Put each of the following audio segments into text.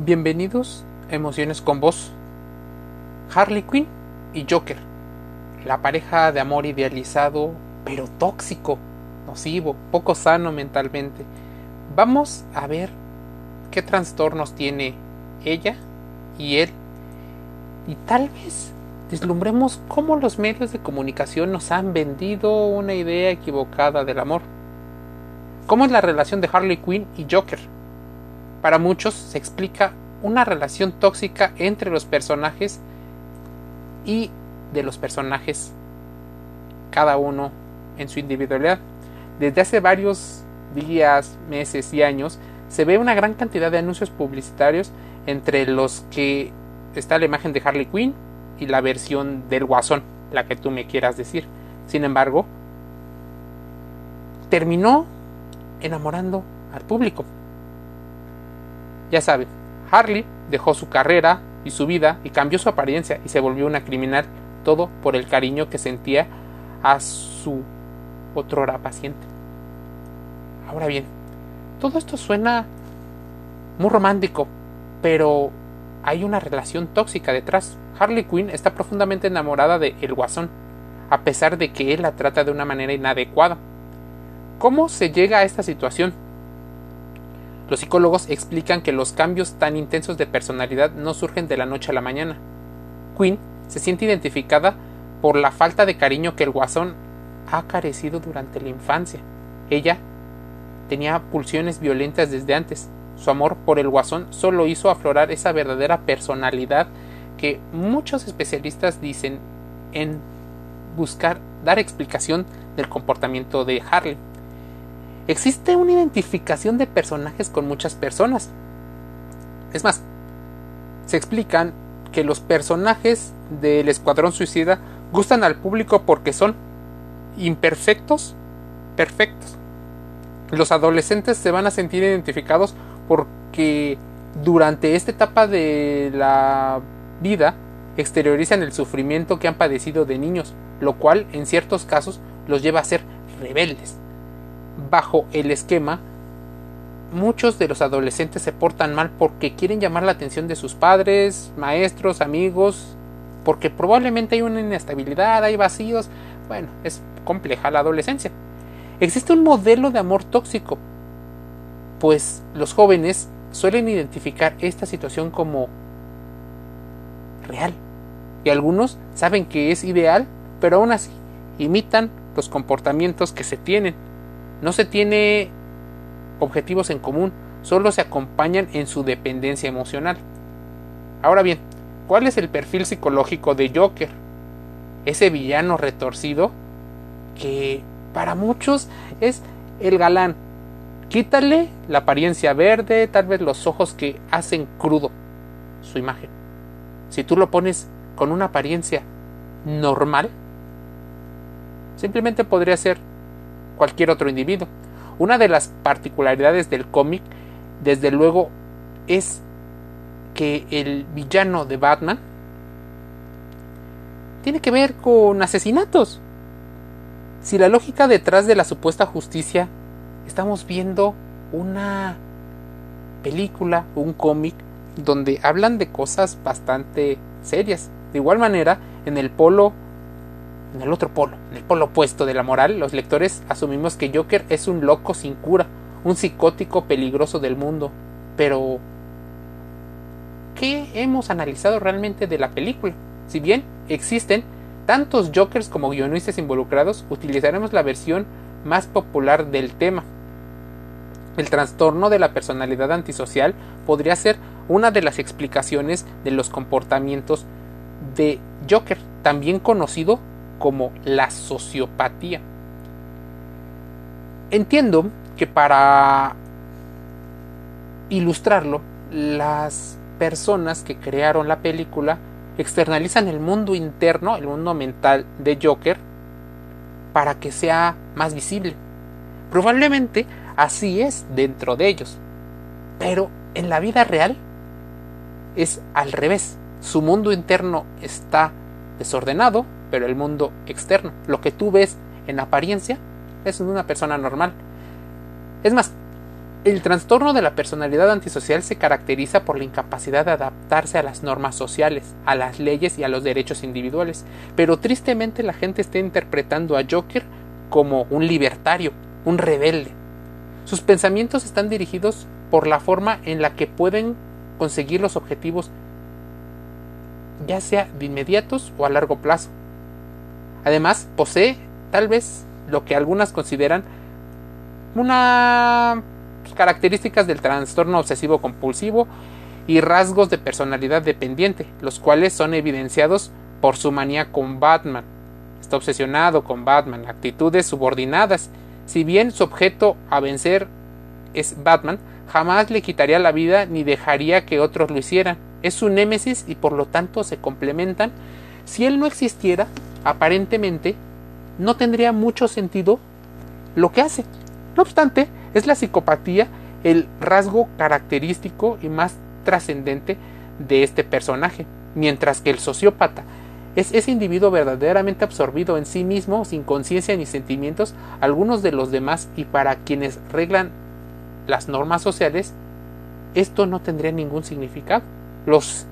Bienvenidos a Emociones con Vos. Harley Quinn y Joker. La pareja de amor idealizado, pero tóxico, nocivo, poco sano mentalmente. Vamos a ver qué trastornos tiene ella y él. Y tal vez deslumbremos cómo los medios de comunicación nos han vendido una idea equivocada del amor. ¿Cómo es la relación de Harley Quinn y Joker? Para muchos se explica una relación tóxica entre los personajes y de los personajes, cada uno en su individualidad. Desde hace varios días, meses y años se ve una gran cantidad de anuncios publicitarios entre los que está la imagen de Harley Quinn y la versión del Guasón, la que tú me quieras decir. Sin embargo, terminó enamorando al público. Ya saben, Harley dejó su carrera y su vida y cambió su apariencia y se volvió una criminal, todo por el cariño que sentía a su otrora paciente. Ahora bien, todo esto suena muy romántico, pero hay una relación tóxica detrás. Harley Quinn está profundamente enamorada de El Guasón, a pesar de que él la trata de una manera inadecuada. ¿Cómo se llega a esta situación? Los psicólogos explican que los cambios tan intensos de personalidad no surgen de la noche a la mañana. Quinn se siente identificada por la falta de cariño que el guasón ha carecido durante la infancia. Ella tenía pulsiones violentas desde antes. Su amor por el guasón solo hizo aflorar esa verdadera personalidad que muchos especialistas dicen en buscar dar explicación del comportamiento de Harley. Existe una identificación de personajes con muchas personas. Es más, se explican que los personajes del Escuadrón Suicida gustan al público porque son imperfectos, perfectos. Los adolescentes se van a sentir identificados porque durante esta etapa de la vida exteriorizan el sufrimiento que han padecido de niños, lo cual en ciertos casos los lleva a ser rebeldes bajo el esquema, muchos de los adolescentes se portan mal porque quieren llamar la atención de sus padres, maestros, amigos, porque probablemente hay una inestabilidad, hay vacíos. Bueno, es compleja la adolescencia. Existe un modelo de amor tóxico, pues los jóvenes suelen identificar esta situación como real. Y algunos saben que es ideal, pero aún así imitan los comportamientos que se tienen. No se tiene objetivos en común, solo se acompañan en su dependencia emocional. Ahora bien, ¿cuál es el perfil psicológico de Joker? Ese villano retorcido que para muchos es el galán. Quítale la apariencia verde, tal vez los ojos que hacen crudo su imagen. Si tú lo pones con una apariencia normal, simplemente podría ser cualquier otro individuo. Una de las particularidades del cómic, desde luego, es que el villano de Batman tiene que ver con asesinatos. Si la lógica detrás de la supuesta justicia, estamos viendo una película, un cómic, donde hablan de cosas bastante serias. De igual manera, en el polo en el otro polo, en el polo opuesto de la moral, los lectores asumimos que Joker es un loco sin cura, un psicótico peligroso del mundo. Pero, ¿qué hemos analizado realmente de la película? Si bien existen tantos Jokers como guionistas involucrados, utilizaremos la versión más popular del tema. El trastorno de la personalidad antisocial podría ser una de las explicaciones de los comportamientos de Joker, también conocido como la sociopatía. Entiendo que para ilustrarlo, las personas que crearon la película externalizan el mundo interno, el mundo mental de Joker, para que sea más visible. Probablemente así es dentro de ellos. Pero en la vida real es al revés. Su mundo interno está desordenado, pero el mundo externo, lo que tú ves en apariencia, es una persona normal. Es más, El trastorno de la personalidad antisocial se caracteriza por la incapacidad de adaptarse a las normas sociales, a las leyes y a los derechos individuales, pero tristemente la gente está interpretando a Joker como un libertario, un rebelde. Sus pensamientos están dirigidos por la forma en la que pueden conseguir los objetivos, ya sea de inmediatos o a largo plazo. Además, posee tal vez lo que algunas consideran una características del trastorno obsesivo compulsivo y rasgos de personalidad dependiente, los cuales son evidenciados por su manía con Batman. Está obsesionado con Batman, actitudes subordinadas. Si bien su objeto a vencer es Batman, jamás le quitaría la vida ni dejaría que otros lo hicieran. Es su némesis y por lo tanto se complementan. Si él no existiera, aparentemente, no tendría mucho sentido lo que hace. No obstante, es la psicopatía el rasgo característico y más trascendente de este personaje, mientras que el sociópata es ese individuo verdaderamente absorbido en sí mismo, sin conciencia ni sentimientos, algunos de los demás y para quienes reglan las normas sociales, esto no tendría ningún significado. Los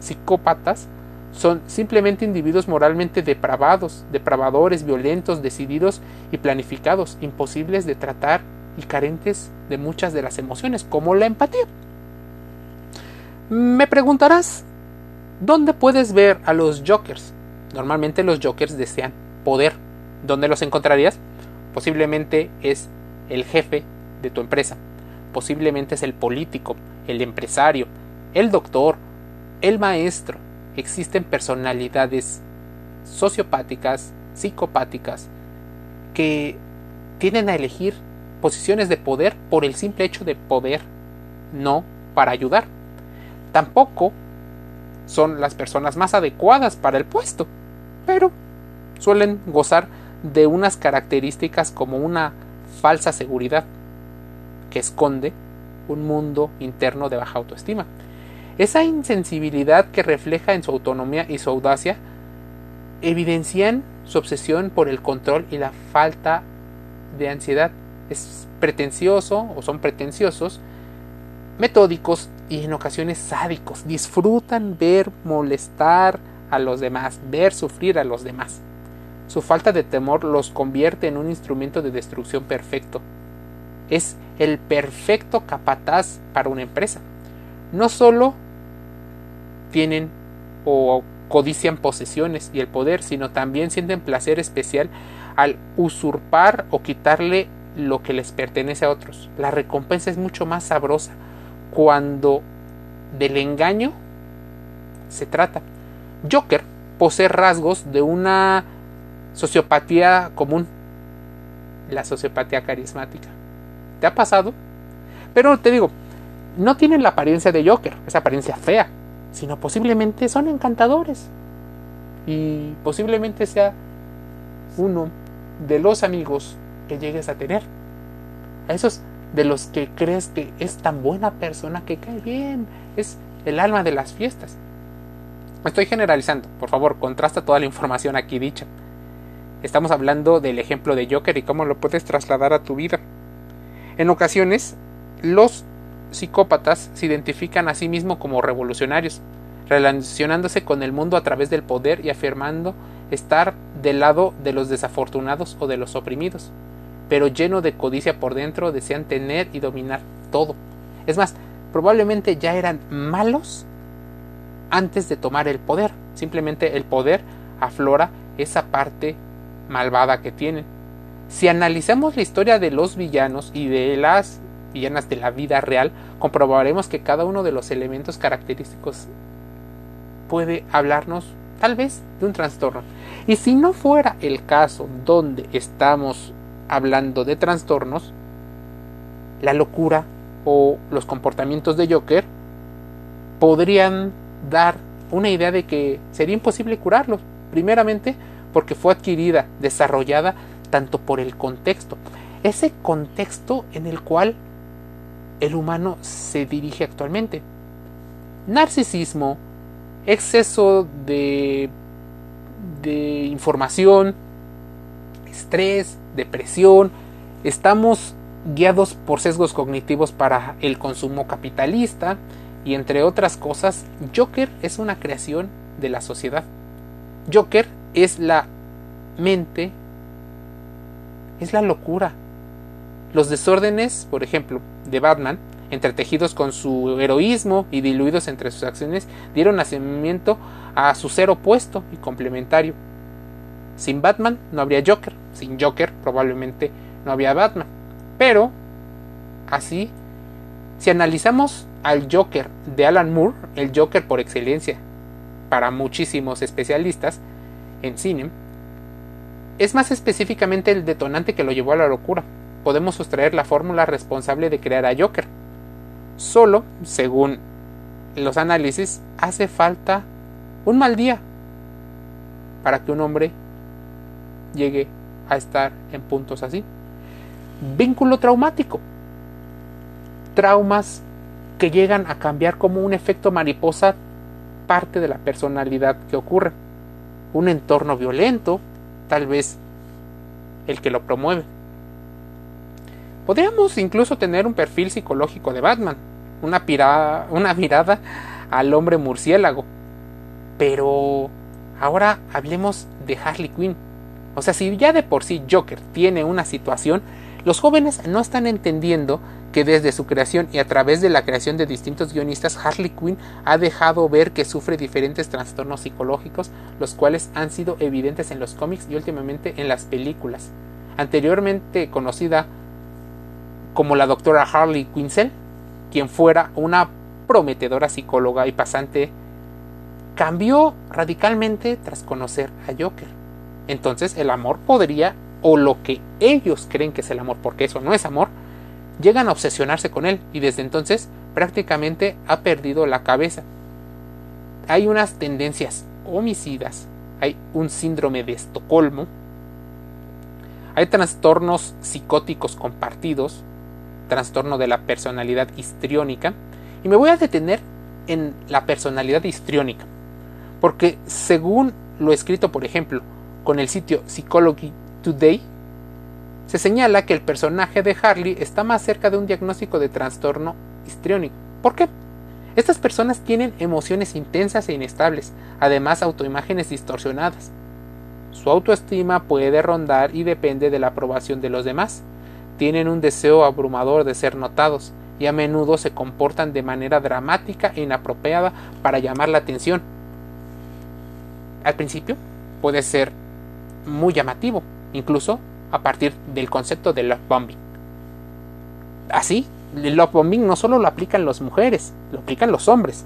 psicópatas son simplemente individuos moralmente depravados, depravadores, violentos, decididos y planificados, imposibles de tratar y carentes de muchas de las emociones, como la empatía. Me preguntarás, ¿dónde puedes ver a los jokers? Normalmente los jokers desean poder. ¿Dónde los encontrarías? Posiblemente es el jefe de tu empresa. Posiblemente es el político, el empresario, el doctor, el maestro. Existen personalidades sociopáticas, psicopáticas, que tienen a elegir posiciones de poder por el simple hecho de poder, no para ayudar. Tampoco son las personas más adecuadas para el puesto, pero suelen gozar de unas características como una falsa seguridad que esconde un mundo interno de baja autoestima. Esa insensibilidad que refleja en su autonomía y su audacia evidencian su obsesión por el control y la falta de ansiedad es pretencioso o son pretenciosos, metódicos y en ocasiones sádicos. Disfrutan ver molestar a los demás, ver sufrir a los demás. Su falta de temor los convierte en un instrumento de destrucción perfecto. Es el perfecto capataz para una empresa. No solo tienen o codician posesiones y el poder, sino también sienten placer especial al usurpar o quitarle lo que les pertenece a otros. La recompensa es mucho más sabrosa cuando del engaño se trata. Joker posee rasgos de una sociopatía común, la sociopatía carismática. ¿Te ha pasado? Pero te digo, no tienen la apariencia de Joker, esa apariencia fea, sino posiblemente son encantadores. Y posiblemente sea uno de los amigos que llegues a tener. A esos de los que crees que es tan buena persona que cae bien, es el alma de las fiestas. Estoy generalizando, por favor, contrasta toda la información aquí dicha. Estamos hablando del ejemplo de Joker y cómo lo puedes trasladar a tu vida. En ocasiones, los psicópatas se identifican a sí mismos como revolucionarios, relacionándose con el mundo a través del poder y afirmando estar del lado de los desafortunados o de los oprimidos pero lleno de codicia por dentro, desean tener y dominar todo. Es más, probablemente ya eran malos antes de tomar el poder. Simplemente el poder aflora esa parte malvada que tienen. Si analizamos la historia de los villanos y de las villanas de la vida real, comprobaremos que cada uno de los elementos característicos puede hablarnos tal vez de un trastorno. Y si no fuera el caso donde estamos hablando de trastornos, la locura o los comportamientos de Joker podrían dar una idea de que sería imposible curarlos. Primeramente porque fue adquirida, desarrollada tanto por el contexto, ese contexto en el cual el humano se dirige actualmente. Narcisismo, exceso de, de información, estrés, depresión, estamos guiados por sesgos cognitivos para el consumo capitalista y entre otras cosas, Joker es una creación de la sociedad. Joker es la mente, es la locura. Los desórdenes, por ejemplo, de Batman, entretejidos con su heroísmo y diluidos entre sus acciones, dieron nacimiento a su ser opuesto y complementario. Sin Batman no habría Joker, sin Joker probablemente no había Batman. Pero, así, si analizamos al Joker de Alan Moore, el Joker por excelencia para muchísimos especialistas en cine, es más específicamente el detonante que lo llevó a la locura. Podemos sustraer la fórmula responsable de crear a Joker. Solo, según los análisis, hace falta un mal día para que un hombre llegue a estar en puntos así. Vínculo traumático. Traumas que llegan a cambiar como un efecto mariposa parte de la personalidad que ocurre. Un entorno violento, tal vez el que lo promueve. Podríamos incluso tener un perfil psicológico de Batman, una, una mirada al hombre murciélago. Pero ahora hablemos de Harley Quinn. O sea, si ya de por sí Joker tiene una situación, los jóvenes no están entendiendo que desde su creación y a través de la creación de distintos guionistas, Harley Quinn ha dejado ver que sufre diferentes trastornos psicológicos, los cuales han sido evidentes en los cómics y últimamente en las películas. Anteriormente conocida como la doctora Harley Quinzel, quien fuera una prometedora psicóloga y pasante, cambió radicalmente tras conocer a Joker. Entonces el amor podría, o lo que ellos creen que es el amor, porque eso no es amor, llegan a obsesionarse con él y desde entonces prácticamente ha perdido la cabeza. Hay unas tendencias homicidas, hay un síndrome de Estocolmo, hay trastornos psicóticos compartidos, trastorno de la personalidad histriónica, y me voy a detener en la personalidad histriónica, porque según lo escrito, por ejemplo, con el sitio Psychology Today, se señala que el personaje de Harley está más cerca de un diagnóstico de trastorno histriónico. ¿Por qué? Estas personas tienen emociones intensas e inestables, además autoimágenes distorsionadas. Su autoestima puede rondar y depende de la aprobación de los demás. Tienen un deseo abrumador de ser notados y a menudo se comportan de manera dramática e inapropiada para llamar la atención. Al principio puede ser muy llamativo, incluso a partir del concepto de love bombing. Así, el love bombing no solo lo aplican las mujeres, lo aplican los hombres.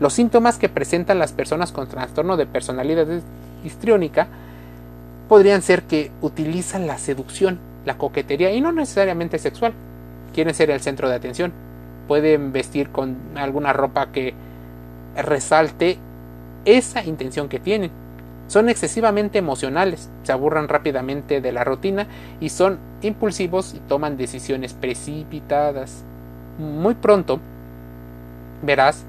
Los síntomas que presentan las personas con trastorno de personalidad histriónica podrían ser que utilizan la seducción, la coquetería y no necesariamente sexual. Quieren ser el centro de atención. Pueden vestir con alguna ropa que resalte esa intención que tienen son excesivamente emocionales, se aburran rápidamente de la rutina y son impulsivos y toman decisiones precipitadas. Muy pronto verás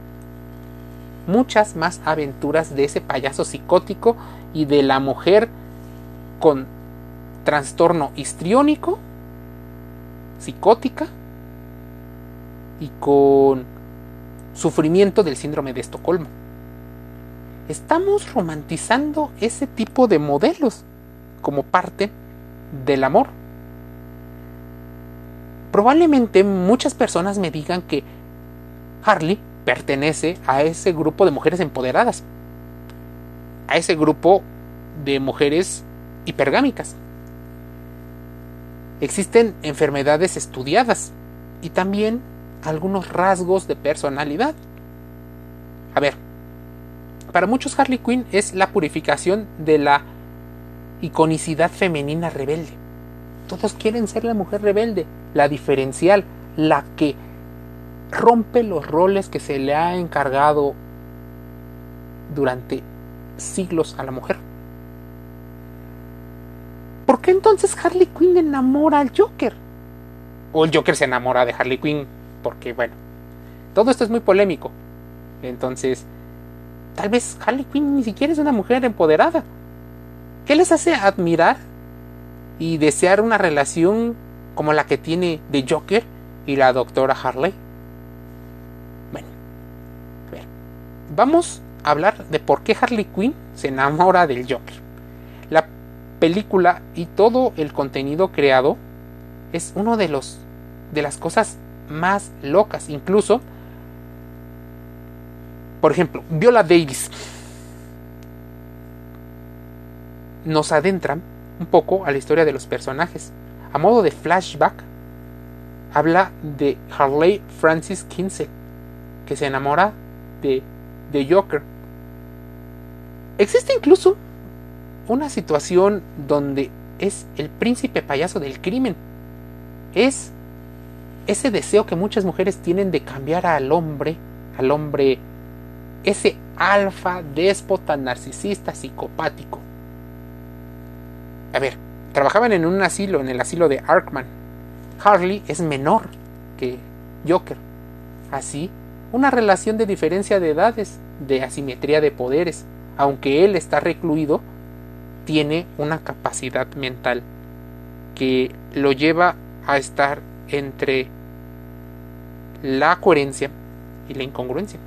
muchas más aventuras de ese payaso psicótico y de la mujer con trastorno histriónico, psicótica y con sufrimiento del síndrome de Estocolmo estamos romantizando ese tipo de modelos como parte del amor. Probablemente muchas personas me digan que Harley pertenece a ese grupo de mujeres empoderadas, a ese grupo de mujeres hipergámicas. Existen enfermedades estudiadas y también algunos rasgos de personalidad. A ver, para muchos Harley Quinn es la purificación de la iconicidad femenina rebelde. Todos quieren ser la mujer rebelde, la diferencial, la que rompe los roles que se le ha encargado durante siglos a la mujer. ¿Por qué entonces Harley Quinn enamora al Joker? O el Joker se enamora de Harley Quinn, porque bueno, todo esto es muy polémico. Entonces, Tal vez Harley Quinn ni siquiera es una mujer empoderada. ¿Qué les hace admirar y desear una relación como la que tiene de Joker y la doctora Harley. Bueno, a ver, vamos a hablar de por qué Harley Quinn se enamora del Joker. La película y todo el contenido creado es uno de los de las cosas más locas, incluso por ejemplo, Viola Davis nos adentran un poco a la historia de los personajes. A modo de flashback, habla de Harley Francis Kinsey, que se enamora de, de Joker. Existe incluso una situación donde es el príncipe payaso del crimen. Es ese deseo que muchas mujeres tienen de cambiar al hombre, al hombre, ese alfa, déspota, narcisista, psicopático. A ver, trabajaban en un asilo, en el asilo de Arkman. Harley es menor que Joker. Así, una relación de diferencia de edades, de asimetría de poderes. Aunque él está recluido, tiene una capacidad mental que lo lleva a estar entre la coherencia y la incongruencia.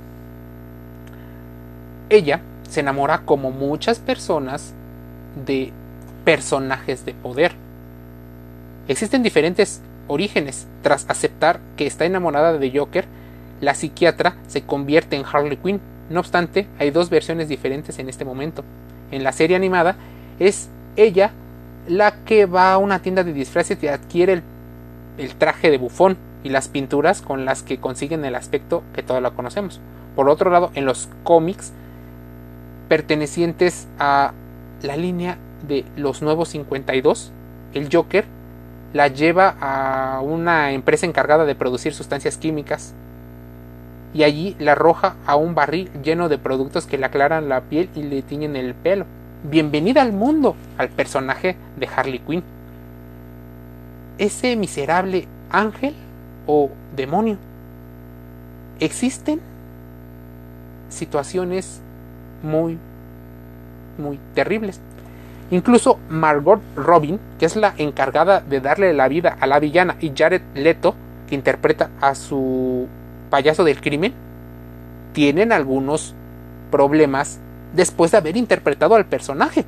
Ella se enamora como muchas personas de personajes de poder. Existen diferentes orígenes. Tras aceptar que está enamorada de Joker, la psiquiatra se convierte en Harley Quinn. No obstante, hay dos versiones diferentes en este momento. En la serie animada es ella la que va a una tienda de disfraces y adquiere el, traje de bufón y las pinturas con las que consiguen el aspecto que todos conocemos. Por otro lado, en los cómics pertenecientes a la línea de los nuevos 52, el Joker la lleva a una empresa encargada de producir sustancias químicas y allí la arroja a un barril lleno de productos que le aclaran la piel y le tiñen el pelo. Bienvenida al mundo al personaje de Harley Quinn. Ese miserable ángel o demonio. Existen situaciones muy, muy terribles. Incluso Margot Robin, que es la encargada de darle la vida a la villana, y Jared Leto, que interpreta a su payaso del crimen, tienen algunos problemas después de haber interpretado al personaje.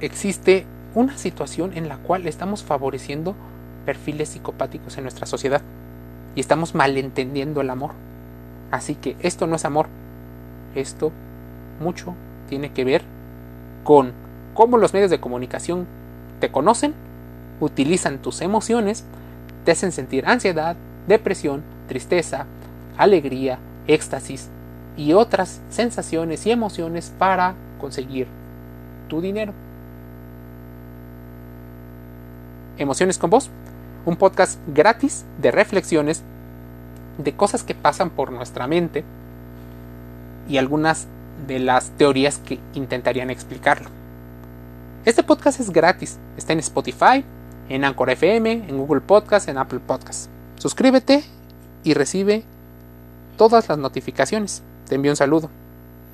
Existe una situación en la cual estamos favoreciendo perfiles psicopáticos en nuestra sociedad y estamos malentendiendo el amor. Así que esto no es amor, esto mucho tiene que ver con cómo los medios de comunicación te conocen, utilizan tus emociones, te hacen sentir ansiedad, depresión, tristeza, alegría, éxtasis y otras sensaciones y emociones para conseguir tu dinero. Emociones con vos, un podcast gratis de reflexiones de cosas que pasan por nuestra mente y algunas de las teorías que intentarían explicarlo. Este podcast es gratis, está en Spotify, en Anchor FM, en Google Podcast, en Apple Podcast. Suscríbete y recibe todas las notificaciones. Te envío un saludo.